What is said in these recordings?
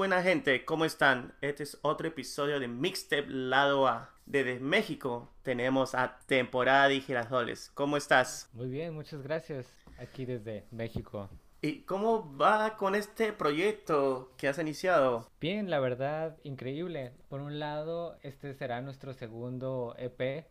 buena gente, ¿cómo están? Este es otro episodio de Mixtape Lado A. Desde México tenemos a Temporada de Girasoles. ¿Cómo estás? Muy bien, muchas gracias. Aquí desde México. ¿Y cómo va con este proyecto que has iniciado? Bien, la verdad, increíble. Por un lado, este será nuestro segundo EP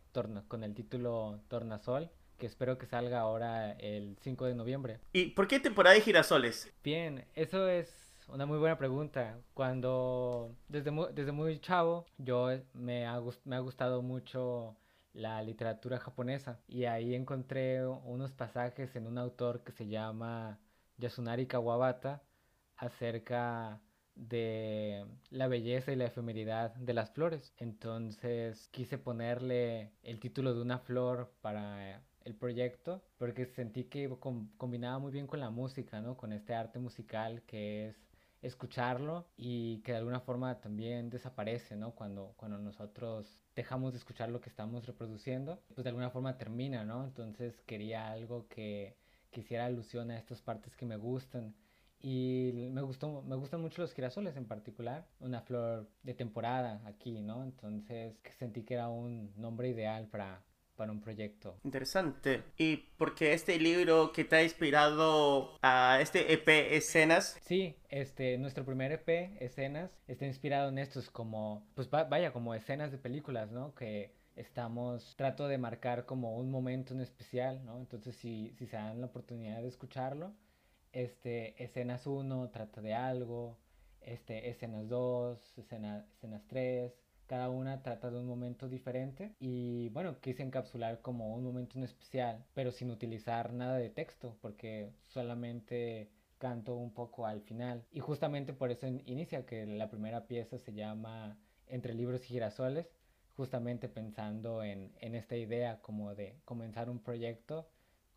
con el título Tornasol que espero que salga ahora el 5 de noviembre. ¿Y por qué temporada de girasoles? Bien, eso es una muy buena pregunta. Cuando desde muy, desde muy chavo yo me ha, me ha gustado mucho la literatura japonesa y ahí encontré unos pasajes en un autor que se llama Yasunari Kawabata acerca de la belleza y la efemeridad de las flores. Entonces quise ponerle el título de una flor para el proyecto porque sentí que combinaba muy bien con la música, ¿no? Con este arte musical que es escucharlo y que de alguna forma también desaparece, ¿no? Cuando, cuando nosotros dejamos de escuchar lo que estamos reproduciendo, pues de alguna forma termina, ¿no? Entonces quería algo que, que hiciera alusión a estas partes que me gustan. Y me gustó, me gustan mucho los girasoles en particular, una flor de temporada aquí, ¿no? Entonces sentí que era un nombre ideal para, para un proyecto. Interesante. ¿Y porque este libro que te ha inspirado a este EP Escenas? Sí, este, nuestro primer EP, Escenas, está inspirado en estos como, pues vaya, como escenas de películas, ¿no? Que estamos, trato de marcar como un momento en especial, ¿no? Entonces, si, si se dan la oportunidad de escucharlo, este, escenas 1 trata de algo, este, escenas 2, escena, escenas 3, cada una trata de un momento diferente y bueno, quise encapsular como un momento en especial, pero sin utilizar nada de texto porque solamente canto un poco al final y justamente por eso inicia que la primera pieza se llama Entre libros y girasoles, justamente pensando en, en esta idea como de comenzar un proyecto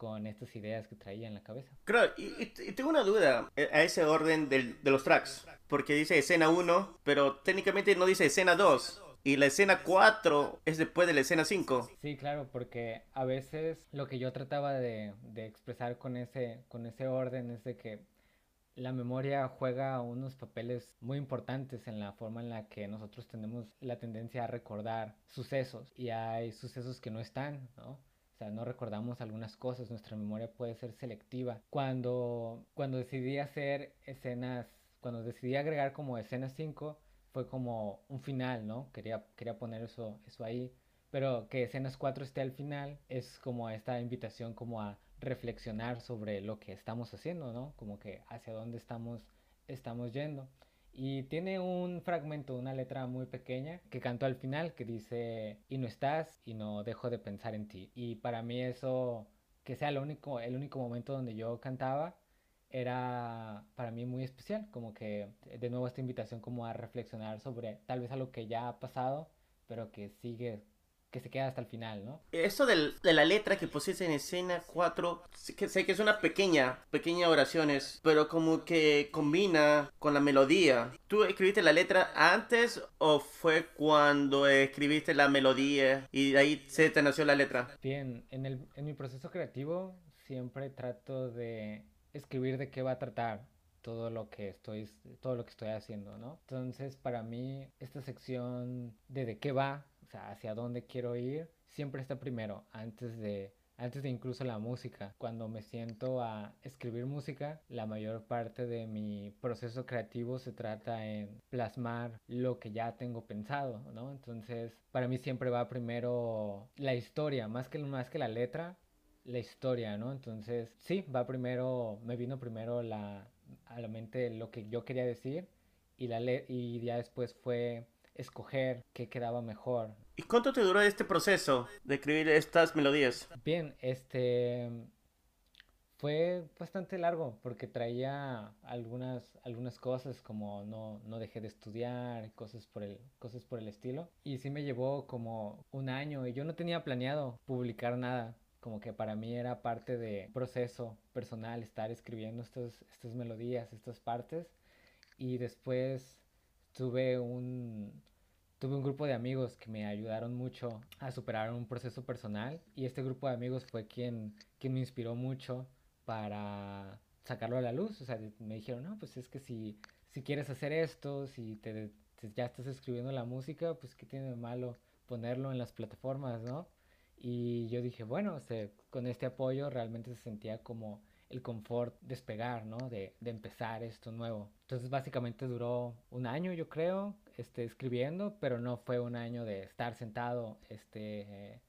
con estas ideas que traía en la cabeza. Claro, y, tengo una duda eh, a ese orden de los tracks, porque dice escena 1, pero técnicamente no dice escena 2. Y la escena 4 es después de la escena 5. Sí, claro, porque a veces lo que yo trataba de, de expresar con ese, con ese orden es de que la memoria juega unos papeles muy importantes en la forma en la que nosotros tenemos la tendencia a recordar sucesos y hay sucesos que no están, ¿no? O sea, no recordamos algunas cosas, nuestra memoria puede ser selectiva. Cuando, cuando decidí hacer escenas, cuando decidí agregar como escena 5, fue como un final, ¿no? Quería, quería poner eso, eso ahí. Pero que escenas 4 esté al final es como esta invitación como a reflexionar sobre lo que estamos haciendo, ¿no? Como que hacia dónde estamos, estamos yendo. Y tiene un fragmento, una letra muy pequeña que canto al final que dice, y no estás y no dejo de pensar en ti. Y para mí eso, que sea el único, el único momento donde yo cantaba, era para mí muy especial, como que de nuevo esta invitación como a reflexionar sobre tal vez algo que ya ha pasado, pero que sigue que se queda hasta el final, ¿no? Eso de la letra que pusiste en escena 4, sé que es una pequeña, pequeña oraciones, pero como que combina con la melodía. ¿Tú escribiste la letra antes o fue cuando escribiste la melodía y de ahí se te nació la letra? Bien, en, el, en mi proceso creativo siempre trato de escribir de qué va a tratar todo lo que estoy todo lo que estoy haciendo, ¿no? Entonces, para mí esta sección de de qué va sea, hacia dónde quiero ir, siempre está primero, antes de, antes de incluso la música. Cuando me siento a escribir música, la mayor parte de mi proceso creativo se trata en plasmar lo que ya tengo pensado, ¿no? Entonces, para mí siempre va primero la historia, más que, más que la letra, la historia, ¿no? Entonces, sí, va primero, me vino primero la, a la mente lo que yo quería decir y, la y ya después fue escoger qué quedaba mejor. ¿Y cuánto te duró este proceso de escribir estas melodías? Bien, este fue bastante largo porque traía algunas, algunas cosas como no, no dejé de estudiar, cosas por, el, cosas por el estilo. Y sí me llevó como un año y yo no tenía planeado publicar nada. Como que para mí era parte de proceso personal estar escribiendo estas, estas melodías, estas partes. Y después tuve un, tuve un grupo de amigos que me ayudaron mucho a superar un proceso personal y este grupo de amigos fue quien, quien me inspiró mucho para sacarlo a la luz. O sea, me dijeron, no, pues es que si, si quieres hacer esto, si te, ya estás escribiendo la música, pues qué tiene de malo ponerlo en las plataformas, ¿no? Y yo dije, bueno, con este apoyo realmente se sentía como el confort despegar, ¿no? De, empezar esto nuevo. Entonces básicamente duró un año, yo creo, este, escribiendo, pero no fue un año de estar sentado este,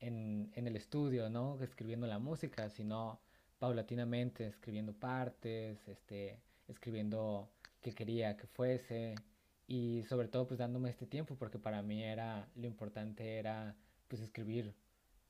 en, en el estudio, ¿no? Escribiendo la música, sino paulatinamente escribiendo partes, este, escribiendo qué quería que fuese y sobre todo pues dándome este tiempo porque para mí era lo importante era pues escribir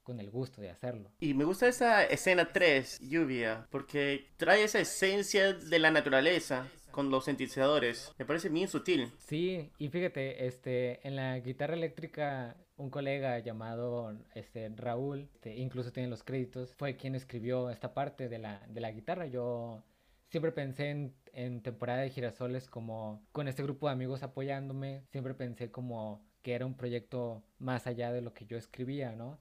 con el gusto de hacerlo. Y me gusta esa escena 3, lluvia, porque trae esa esencia de la naturaleza con los sintetizadores. Me parece bien sutil. Sí, y fíjate, este, en la guitarra eléctrica, un colega llamado este, Raúl, este, incluso tiene los créditos, fue quien escribió esta parte de la, de la guitarra. Yo siempre pensé en, en temporada de girasoles como con este grupo de amigos apoyándome, siempre pensé como que era un proyecto más allá de lo que yo escribía, ¿no?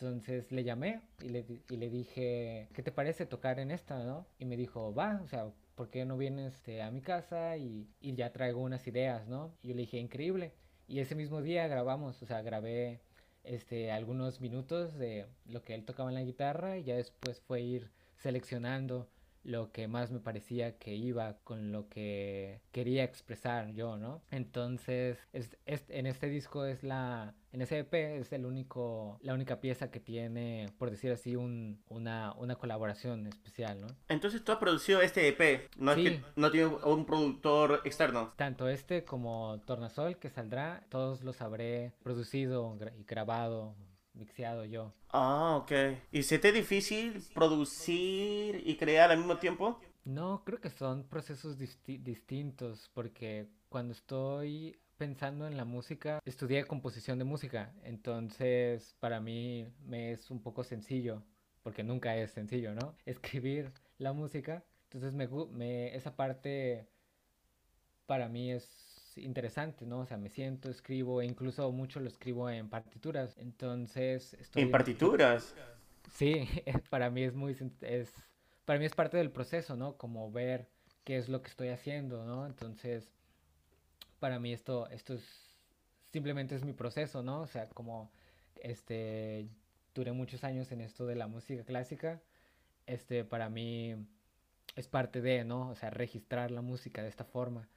Entonces le llamé y le, y le dije, ¿qué te parece tocar en esta, no? Y me dijo, va, o sea, ¿por qué no vienes este, a mi casa y, y, ya traigo unas ideas, no? Y yo le dije, increíble. Y ese mismo día grabamos, o sea, grabé este, algunos minutos de lo que él tocaba en la guitarra y ya después fue ir seleccionando lo que más me parecía que iba con lo que quería expresar yo, ¿no? Entonces, es, en este disco es la, en ese EP es el único, la única pieza que tiene, por decir así, un, una, una colaboración especial, ¿no? Entonces tú has producido este EP, no es que no tiene un productor externo. Tanto este como Tornasol que saldrá, todos los habré producido y grabado mixeado yo. Ah, ok. ¿Y se te difícil producir y crear al mismo tiempo? No, creo que son procesos distintos porque cuando estoy pensando en la música, estudié composición de música, entonces para mí me es un poco sencillo, porque nunca es sencillo, ¿no? Escribir la música, entonces me, me esa parte para mí es interesante, ¿no? O sea, me siento, escribo, e incluso mucho lo escribo en partituras. Entonces, estoy... ¿En partituras? Sí, para mí es muy... Es, para mí es parte del proceso, ¿no? Como ver qué es lo que estoy haciendo, ¿no? Entonces, para mí esto, esto es... Simplemente es mi proceso, ¿no? O sea, como, este, duré muchos años en esto de la música clásica, este, para mí es parte de, ¿no? O sea, registrar la música de esta forma.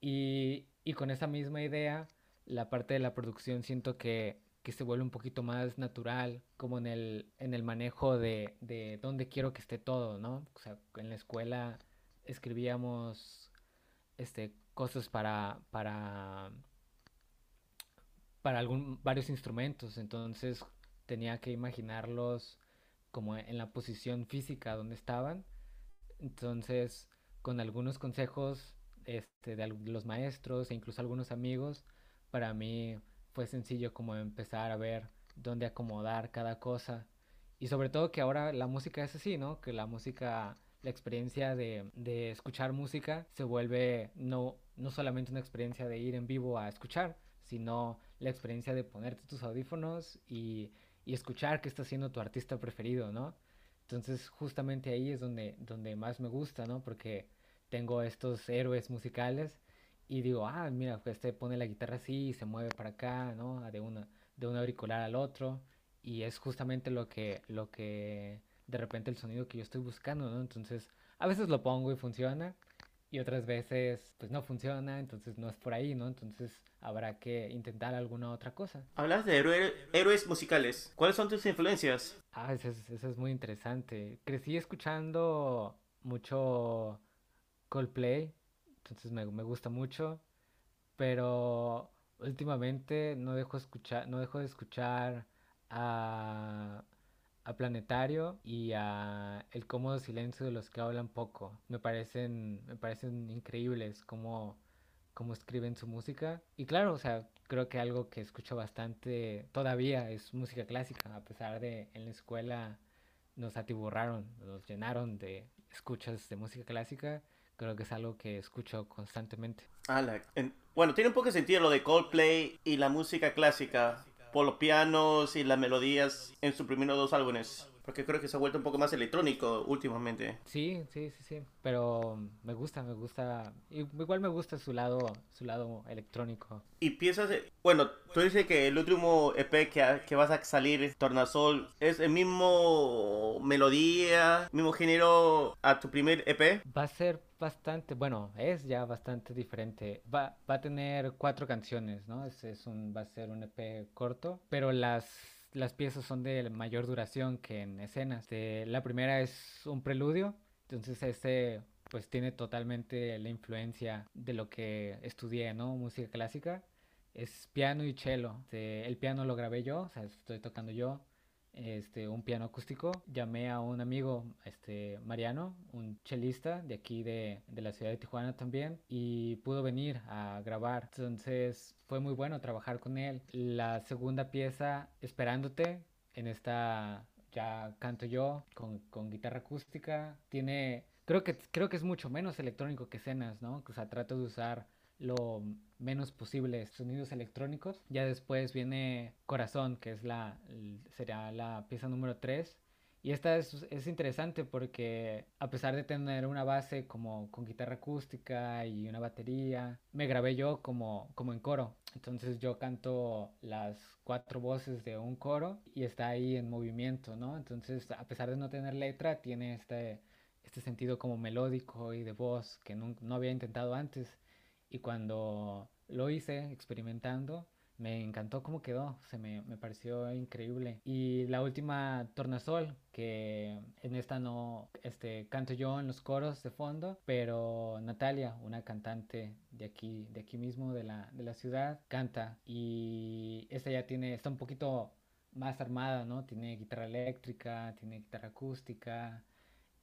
Y, y con esa misma idea, la parte de la producción siento que, que se vuelve un poquito más natural, como en el, en el manejo de, de dónde quiero que esté todo, ¿no? O sea, en la escuela escribíamos este, cosas para, para, para algún, varios instrumentos, entonces tenía que imaginarlos como en la posición física donde estaban. Entonces, con algunos consejos este, de los maestros e incluso algunos amigos, para mí fue sencillo como empezar a ver dónde acomodar cada cosa. Y sobre todo que ahora la música es así, ¿no? Que la música, la experiencia de, de escuchar música se vuelve no, no solamente una experiencia de ir en vivo a escuchar, sino la experiencia de ponerte tus audífonos y, y escuchar qué está haciendo tu artista preferido, ¿no? Entonces justamente ahí es donde, donde más me gusta, ¿no? Porque tengo estos héroes musicales y digo, ah, mira, pues este pone la guitarra así y se mueve para acá, ¿no? De una, de un auricular al otro y es justamente lo que, lo que, de repente el sonido que yo estoy buscando, ¿no? Entonces, a veces lo pongo y funciona y otras veces pues no funciona, entonces no es por ahí, ¿no? Entonces habrá que intentar alguna otra cosa. Hablas de héroes musicales. ¿Cuáles son tus influencias? Ah, eso es, eso es muy interesante. Crecí escuchando mucho Coldplay, entonces me, gusta mucho, pero últimamente no dejo escuchar, no dejo de escuchar a, Planetario y a El cómodo silencio de los que hablan poco. Me parecen, me parecen increíbles cómo, cómo escriben su música. Y claro, o sea, creo que algo que escucho bastante todavía es música clásica, a pesar de en la escuela nos atiburraron, nos llenaron de escuchas de música clásica creo que es algo que escucho constantemente. bueno, tiene un poco de sentido lo de Coldplay y la música clásica por los pianos y las melodías en sus primeros dos álbumes. Porque creo que se ha vuelto un poco más electrónico últimamente. Sí, sí, sí, sí, pero me gusta, me gusta, igual me gusta su lado, su lado electrónico. Y piensas, bueno, tú dices que el último EP que, que vas a salir, Tornasol, es el mismo melodía, mismo género a tu primer EP. Va a ser bastante, bueno, es ya bastante diferente. Va, va a tener cuatro canciones, ¿no? Es, es un, va a ser un EP corto, pero las las piezas son de mayor duración que en escenas. la primera es un preludio, entonces este pues tiene totalmente la influencia de lo que estudié, ¿no? Música clásica. Es piano y cello. el piano lo grabé yo, o sea, estoy tocando yo este, un piano acústico. Llamé a un amigo, este, Mariano, un chelista de aquí de, de, la ciudad de Tijuana también, y pudo venir a grabar. Entonces fue muy bueno trabajar con él. La segunda pieza, Esperándote, en esta ya canto yo con, con guitarra acústica. Tiene, creo que, creo que es mucho menos electrónico que escenas, ¿no? O sea, trato de usar lo menos posible sonidos electrónicos. Ya después viene Corazón, que es la, será la pieza número 3. Y esta es, es, interesante porque a pesar de tener una base como con guitarra acústica y una batería, me grabé yo como, como en coro. Entonces yo canto las cuatro voces de un coro y está ahí en movimiento, ¿no? Entonces a pesar de no tener letra, tiene este, este sentido como melódico y de voz que no, no había intentado antes. Y cuando lo hice experimentando, me encantó cómo quedó, se me, me, pareció increíble. Y la última Tornasol, que en esta no este, canto yo en los coros de fondo, pero Natalia, una cantante de aquí, de aquí mismo, de la, de la ciudad, canta. Y esta ya tiene, está un poquito más armada, ¿no? Tiene guitarra eléctrica, tiene guitarra acústica,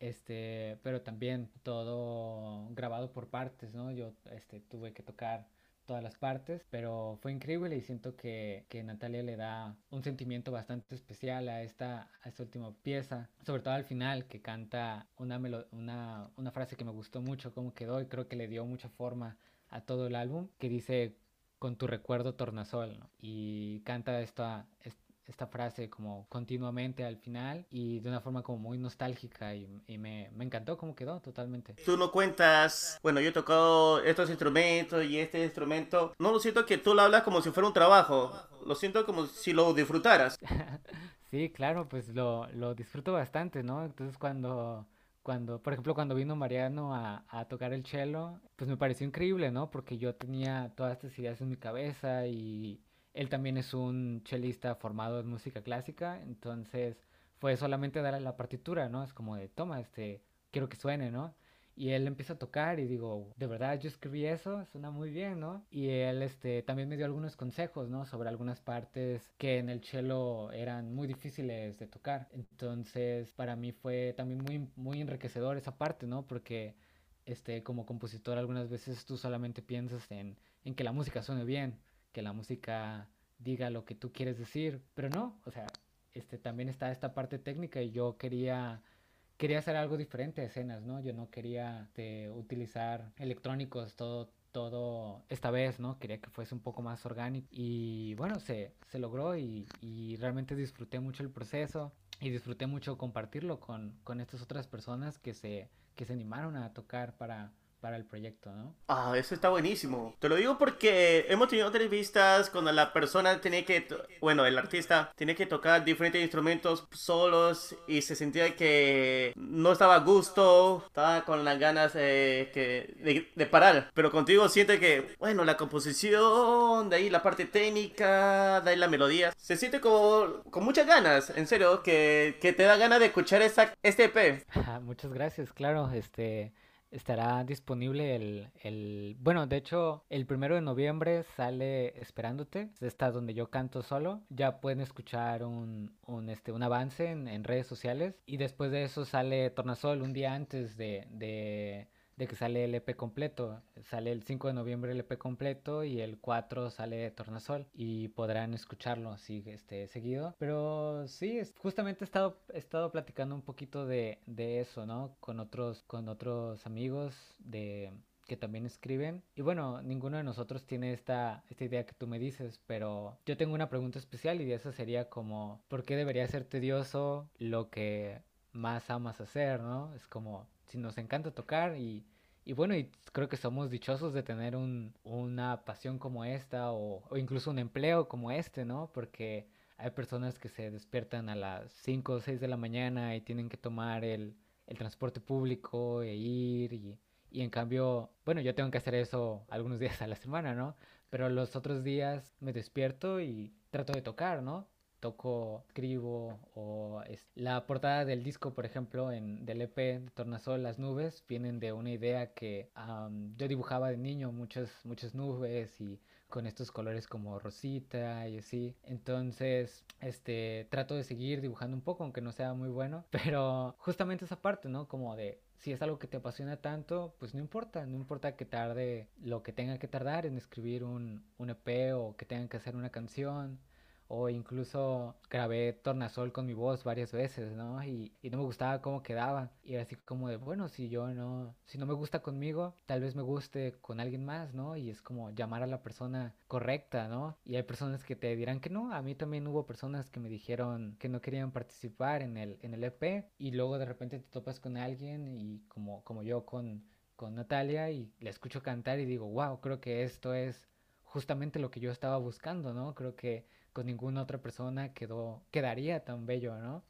este, pero también todo grabado por partes, ¿no? Yo este, tuve que tocar todas las partes, pero fue increíble y siento que, que Natalia le da un sentimiento bastante especial a esta, a esta última pieza, sobre todo al final que canta una, una, una frase que me gustó mucho cómo quedó y creo que le dio mucha forma a todo el álbum, que dice con tu recuerdo tornasol, ¿no? Y canta esta frase como continuamente al final y de una forma como muy nostálgica y, me, me, encantó cómo quedó totalmente. Tú no cuentas, bueno, yo he tocado estos instrumentos y este instrumento, no lo siento que tú lo hablas como si fuera un trabajo, lo siento como si lo disfrutaras. sí, claro, pues lo, lo disfruto bastante, ¿no? Entonces cuando cuando, por ejemplo, cuando vino Mariano a, a, tocar el cello, pues me pareció increíble, ¿no? Porque yo tenía todas estas ideas en mi cabeza y, él también es un chelista formado en música clásica, entonces fue solamente darle la partitura, ¿no? Es como de, toma, este, quiero que suene, ¿no? Y él empieza a tocar y digo, de verdad yo escribí eso, suena muy bien, ¿no? Y él este, también me dio algunos consejos, ¿no? Sobre algunas partes que en el cello eran muy difíciles de tocar. Entonces, para mí fue también muy, muy enriquecedor esa parte, ¿no? Porque este, como compositor algunas veces tú solamente piensas en, en que la música suene bien que la música diga lo que tú quieres decir, pero no, o sea, este también está esta parte técnica y yo quería quería hacer algo diferente de escenas, ¿no? Yo no quería este, utilizar electrónicos todo todo esta vez, ¿no? Quería que fuese un poco más orgánico y bueno, se, se logró y, y realmente disfruté mucho el proceso y disfruté mucho compartirlo con, con estas otras personas que se, que se animaron a tocar para, para el proyecto, ¿no? Ah, eso está buenísimo. Te lo digo porque hemos tenido entrevistas cuando la persona tenía que, bueno, el artista tiene que tocar diferentes instrumentos solos y se sentía que no estaba a gusto, estaba con las ganas que, de, parar. Pero contigo siente que, bueno, la composición, de ahí la parte técnica, de ahí la melodía, se siente como con muchas ganas, en serio, que, que te da ganas de escuchar esta, este EP. muchas gracias, claro, este estará disponible el, el, Bueno, de hecho, el primero de noviembre sale Esperándote. Está donde yo canto solo. Ya pueden escuchar un, un, este, un avance en, en redes sociales. Y después de eso sale Tornasol un día antes de, de de que sale el EP completo. Sale el 5 de noviembre el EP completo y el 4 sale Tornasol y podrán escucharlo así este, seguido. Pero sí, justamente he estado, he estado platicando un poquito de, de eso, ¿no? Con otros, con otros amigos de que también escriben. Y bueno, ninguno de nosotros tiene esta, esta idea que tú me dices, pero yo tengo una pregunta especial y esa sería como, ¿por qué debería ser tedioso lo que más amas hacer, ¿no? Es como, si nos encanta tocar y, y bueno, y creo que somos dichosos de tener un, una pasión como esta o, incluso un empleo como este, ¿no? Porque hay personas que se despiertan a las 5 o 6 de la mañana y tienen que tomar el, el transporte público e ir y, y en cambio, bueno, yo tengo que hacer eso algunos días a la semana, ¿no? Pero los otros días me despierto y trato de tocar, ¿no? Toco, escribo o es... la portada del disco, por ejemplo, en del EP Tornasol, las nubes vienen de una idea que yo dibujaba de niño, muchas muchas nubes y con estos colores como rosita y así. Entonces, este, trato de seguir dibujando un poco, aunque no sea muy bueno, pero justamente esa parte, ¿no? Como de si es algo que te apasiona tanto, pues no importa, no importa que tarde lo que tenga que tardar en escribir un, un EP o que tengan que hacer una canción o incluso grabé Tornasol con mi voz varias veces, ¿no? Y, y, no me gustaba cómo quedaba. Y era así como de, bueno, si yo no, si no me gusta conmigo, tal vez me guste con alguien más, ¿no? Y es como llamar a la persona correcta, ¿no? Y hay personas que te dirán que no. A mí también hubo personas que me dijeron que no querían participar en el, en el EP y luego de repente te topas con alguien y como, como yo con, con Natalia y le escucho cantar y digo, wow, creo que esto es justamente lo que yo estaba buscando, ¿no? Creo que con ninguna otra persona quedó, quedaría tan bello, ¿no?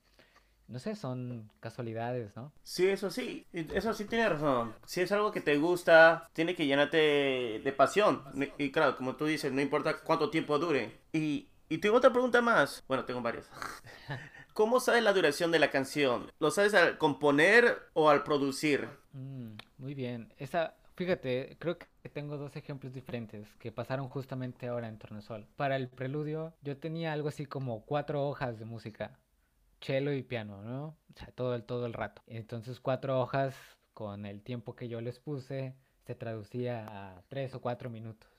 No sé, son casualidades, ¿no? Sí, eso sí, eso sí tiene razón. Si es algo que te gusta, tiene que llenarte de pasión. Y claro, como tú dices, no importa cuánto tiempo dure. Y, y tengo otra pregunta más. Bueno, tengo varias. ¿Cómo sabes la duración de la canción? ¿Lo sabes al componer o al producir? Mm, muy bien. Esa, Fíjate, creo que tengo dos ejemplos diferentes que pasaron justamente ahora en Tornesol. Para el preludio, yo tenía algo así como cuatro hojas de música, cello y piano, ¿no? O sea, todo el, todo el rato. Entonces, cuatro hojas con el tiempo que yo les puse se traducía a tres o cuatro minutos.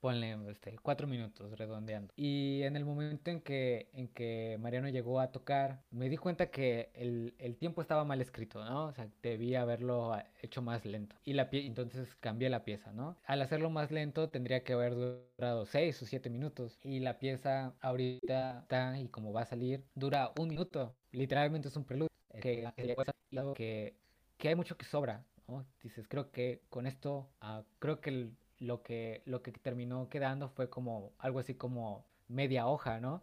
Ponle este, cuatro minutos redondeando. Y en el momento en que, en que Mariano llegó a tocar, me di cuenta que el, el tiempo estaba mal escrito, ¿no? O sea, debía haberlo hecho más lento. Y la entonces cambié la pieza, ¿no? Al hacerlo más lento tendría que haber durado seis o siete minutos. Y la pieza ahorita está, y como va a salir, dura un minuto. Literalmente es un preludio. Que, que, que hay mucho que sobra, Dices, creo que con esto, uh, creo que lo que, lo que terminó quedando fue como algo así como media hoja, ¿no?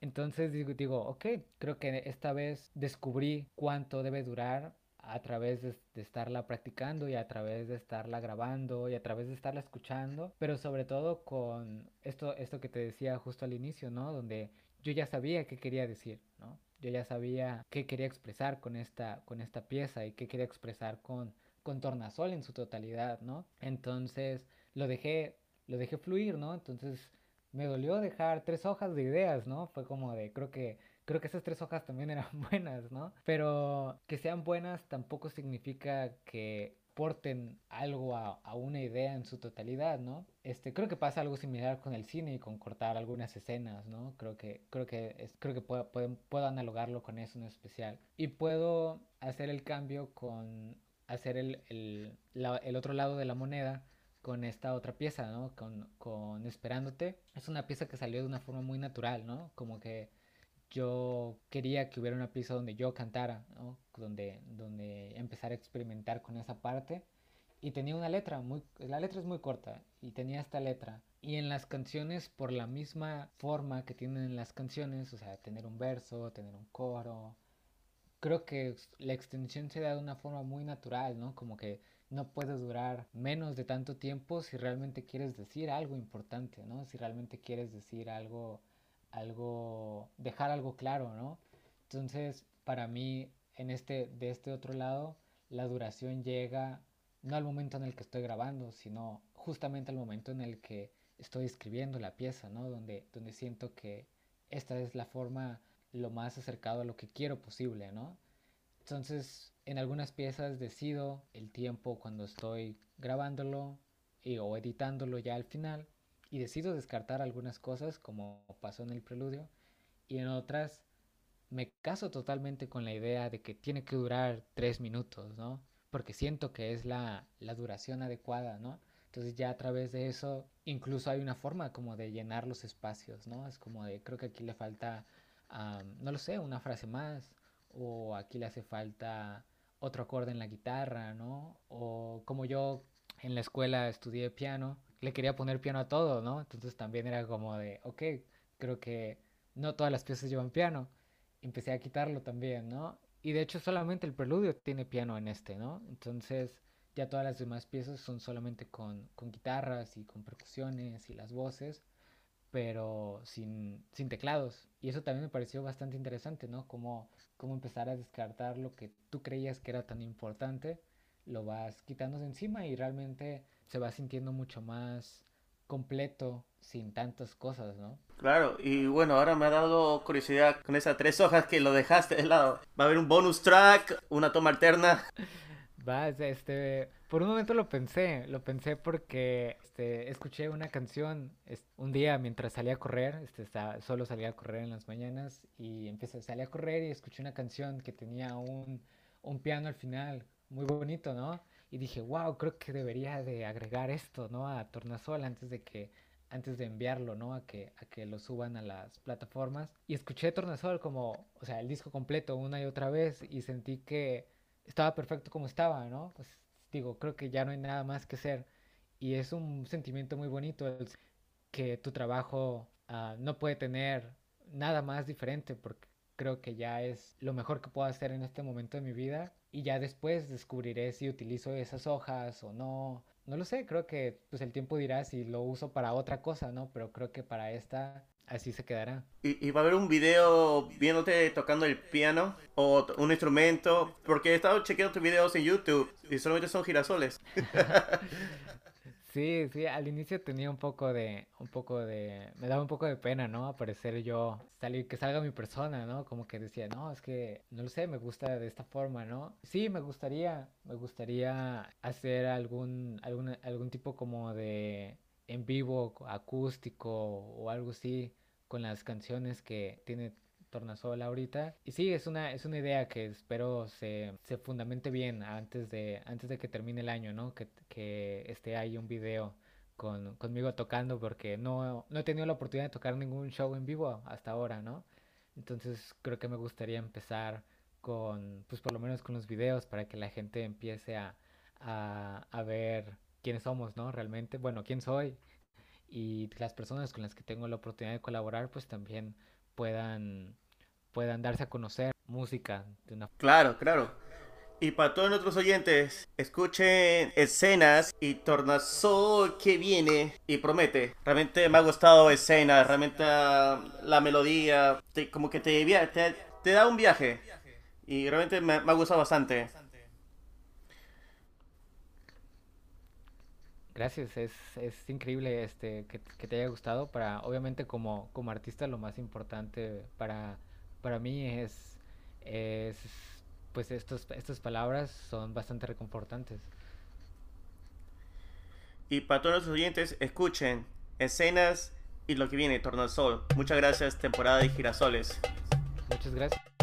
Entonces digo, digo, ok, creo que esta vez descubrí cuánto debe durar a través de, estarla practicando y a través de estarla grabando y a través de estarla escuchando, pero sobre todo con esto, esto que te decía justo al inicio, ¿no? Donde yo ya sabía qué quería decir, ¿no? Yo ya sabía qué quería expresar con esta, con esta pieza y qué quería expresar con, con Tornasol en su totalidad, ¿no? Entonces, lo dejé, lo dejé fluir, ¿no? Entonces me dolió dejar tres hojas de ideas, ¿no? Fue como de, creo que, creo que esas tres hojas también eran buenas, ¿no? Pero que sean buenas tampoco significa que porten algo a, a, una idea en su totalidad, ¿no? Este, creo que pasa algo similar con el cine y con cortar algunas escenas, ¿no? Creo que, creo que, creo que puedo, puedo, puedo analogarlo con eso en especial. Y puedo hacer el cambio con hacer el, el, la, el otro lado de la moneda con esta otra pieza, ¿no? Con, con Esperándote. Es una pieza que salió de una forma muy natural, ¿no? Como que yo quería que hubiera una pieza donde yo cantara, ¿no? Donde, donde empezar a experimentar con esa parte. Y tenía una letra, muy, la letra es muy corta, y tenía esta letra. Y en las canciones, por la misma forma que tienen las canciones, o sea, tener un verso, tener un coro, creo que la extensión se da de una forma muy natural, ¿no? Como que no puede durar menos de tanto tiempo si realmente quieres decir algo importante, ¿no? Si realmente quieres decir algo, algo, dejar algo claro, ¿no? Entonces, para mí, en este, de este otro lado, la duración llega no al momento en el que estoy grabando, sino justamente al momento en el que estoy escribiendo la pieza, ¿no? Donde, donde siento que esta es la forma lo más acercado a lo que quiero posible, ¿no? Entonces, en algunas piezas decido el tiempo cuando estoy grabándolo y, o editándolo ya al final y decido descartar algunas cosas como pasó en el preludio y en otras me caso totalmente con la idea de que tiene que durar tres minutos, ¿no? porque siento que es la, la duración adecuada, ¿no? Entonces ya a través de eso incluso hay una forma como de llenar los espacios, ¿no? Es como de, creo que aquí le falta, no lo sé, una frase más, o aquí le hace falta otro acorde en la guitarra, ¿no? O como yo en la escuela estudié piano, le quería poner piano a todo, ¿no? Entonces también era como de, ok, creo que no todas las piezas llevan piano. Empecé a quitarlo también, ¿no? Y de hecho solamente el preludio tiene piano en este, ¿no? Entonces ya todas las demás piezas son solamente con, guitarras y con percusiones y las voces, pero sin, teclados. Y eso también me pareció bastante interesante, ¿no? Cómo, cómo empezar a descartar lo que tú creías que era tan importante, lo vas quitando de encima y realmente se va sintiendo mucho más completo sin tantas cosas, ¿no? Claro, y bueno, ahora me ha dado curiosidad con esas tres hojas que lo dejaste de lado. Va a haber un bonus track, una toma alterna. Va, este, por un momento lo pensé, lo pensé porque este, escuché una canción un día mientras salía a correr, este, solo salía a correr en las mañanas y empecé, salí a correr y escuché una canción que tenía un, piano al final, muy bonito, ¿no? Y dije, wow, creo que debería de agregar esto, ¿no? A Tornasol antes de que antes de enviarlo, ¿no? A que, a que lo suban a las plataformas. Y escuché Tornasol como, o sea, el disco completo una y otra vez y sentí que estaba perfecto como estaba, ¿no? Pues digo, creo que ya no hay nada más que hacer. Y es un sentimiento muy bonito el que tu trabajo ah, no puede tener nada más diferente porque creo que ya es lo mejor que puedo hacer en este momento de mi vida y ya después descubriré si utilizo esas hojas o no. No lo sé, creo que pues el tiempo dirá si lo uso para otra cosa, ¿no? Pero creo que para esta así se quedará. ¿Y, va a haber un video viéndote tocando el piano o un instrumento? Porque he estado chequeando tus videos en YouTube y solamente son girasoles. Sí, sí, al inicio tenía un poco de, un poco de, me daba un poco de pena, ¿no? Aparecer yo, salir, que salga mi persona, ¿no? Como que decía, no, es que, no lo sé, me gusta de esta forma, ¿no? Sí, me gustaría, me gustaría hacer algún, algún, algún tipo como de en vivo, acústico o algo así, con las canciones que tiene Tornasol ahorita. Y sí, es una, es una idea que espero se, se fundamente bien antes de, antes de que termine el año, ¿no? Que, que esté ahí un video con, conmigo tocando porque no, no he tenido la oportunidad de tocar ningún show en vivo hasta ahora, ¿no? Entonces creo que me gustaría empezar con, pues por lo menos con los videos para que la gente empiece a, a, a ver quiénes somos, ¿no? Realmente, bueno, quién soy y las personas con las que tengo la oportunidad de colaborar pues también puedan puedan darse a conocer música de una Claro, claro. Y para todos nuestros oyentes, escuchen escenas y Tornasol que viene y promete. Realmente me ha gustado escenas, realmente ah, la melodía, como que te, te, te, da un viaje. Y realmente me, me ha gustado bastante. Gracias, es, es increíble este que, te haya gustado. Para, obviamente como, como artista lo más importante para, para mí es, es pues estos, estas palabras son bastante reconfortantes. Y para todos los oyentes, escuchen escenas y lo que viene, Torno al Sol. Muchas gracias, temporada de girasoles. Muchas gracias.